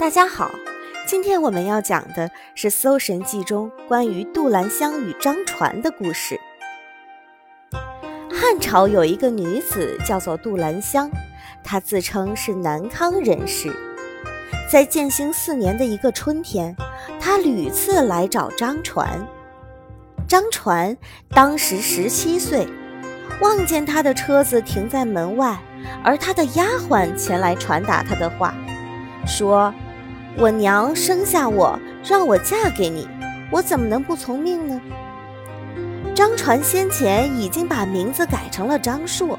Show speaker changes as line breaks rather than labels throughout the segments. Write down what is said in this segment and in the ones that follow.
大家好，今天我们要讲的是《搜神记》中关于杜兰香与张传的故事。汉朝有一个女子叫做杜兰香，她自称是南康人士。在建兴四年的一个春天，她屡次来找张传。张传当时十七岁，望见他的车子停在门外，而他的丫鬟前来传达他的话，说：“我娘生下我，让我嫁给你，我怎么能不从命呢？”张传先前已经把名字改成了张硕，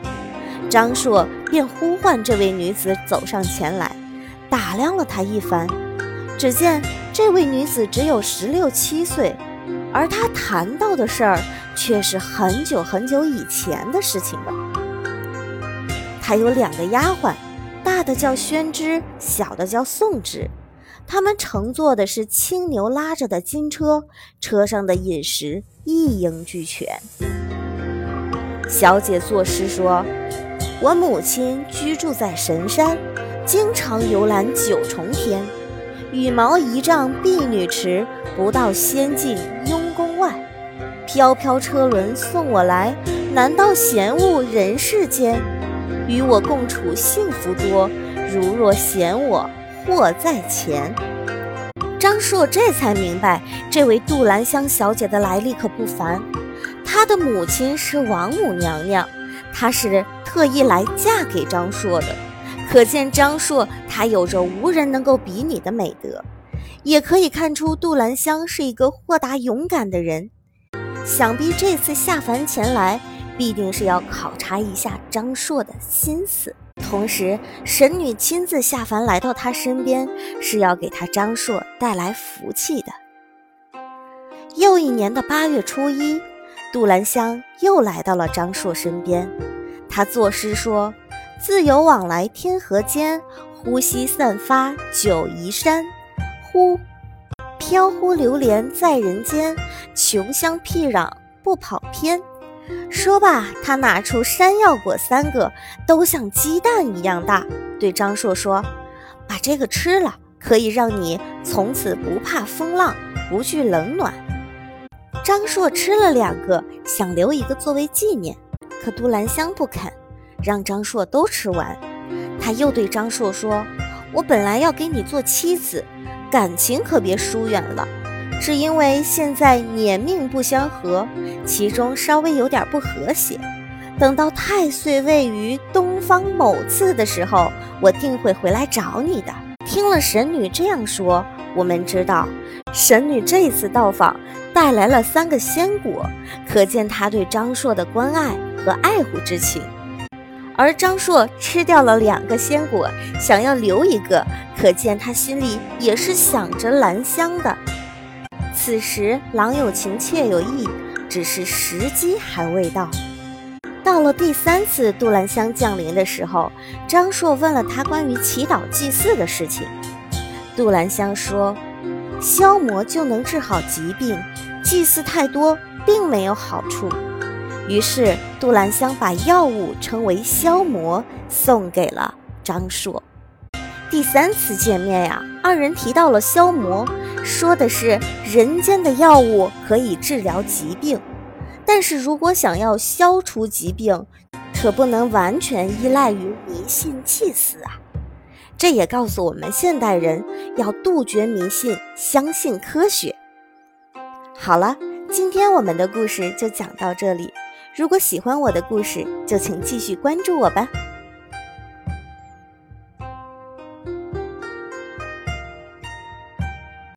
张硕便呼唤这位女子走上前来，打量了她一番，只见这位女子只有十六七岁。而他谈到的事儿，却是很久很久以前的事情了。他有两个丫鬟，大的叫宣之，小的叫宋之。他们乘坐的是青牛拉着的金车，车上的饮食一应俱全。小姐作诗说：“我母亲居住在神山，经常游览九重天。羽毛一丈婢女池，不到仙境庸。”飘飘车轮送我来，难道嫌恶人世间？与我共处幸福多，如若嫌我祸在前。张硕这才明白，这位杜兰香小姐的来历可不凡。她的母亲是王母娘娘，她是特意来嫁给张硕的。可见张硕他有着无人能够比拟的美德，也可以看出杜兰香是一个豁达勇敢的人。想必这次下凡前来，必定是要考察一下张硕的心思。同时，神女亲自下凡来到他身边，是要给他张硕带来福气的。又一年的八月初一，杜兰香又来到了张硕身边。他作诗说：“自由往来天河间，呼吸散发九夷山。”呼。飘忽流连在人间，穷乡僻壤不跑偏。说罢，他拿出山药果三个，都像鸡蛋一样大，对张硕说：“把这个吃了，可以让你从此不怕风浪，不惧冷暖。”张硕吃了两个，想留一个作为纪念，可杜兰香不肯，让张硕都吃完。他又对张硕说：“我本来要给你做妻子。”感情可别疏远了，是因为现在年命不相合，其中稍微有点不和谐。等到太岁位于东方某次的时候，我定会回来找你的。听了神女这样说，我们知道神女这次到访带来了三个仙果，可见她对张硕的关爱和爱护之情。而张硕吃掉了两个仙果，想要留一个，可见他心里也是想着兰香的。此时郎有情，妾有意，只是时机还未到。到了第三次杜兰香降临的时候，张硕问了他关于祈祷祭祀的事情。杜兰香说：“消魔就能治好疾病，祭祀太多并没有好处。”于是，杜兰香把药物称为消魔，送给了张硕。第三次见面呀，二人提到了消魔，说的是人间的药物可以治疗疾病，但是如果想要消除疾病，可不能完全依赖于迷信祭祀啊。这也告诉我们现代人要杜绝迷信，相信科学。好了，今天我们的故事就讲到这里。如果喜欢我的故事，就请继续关注我吧。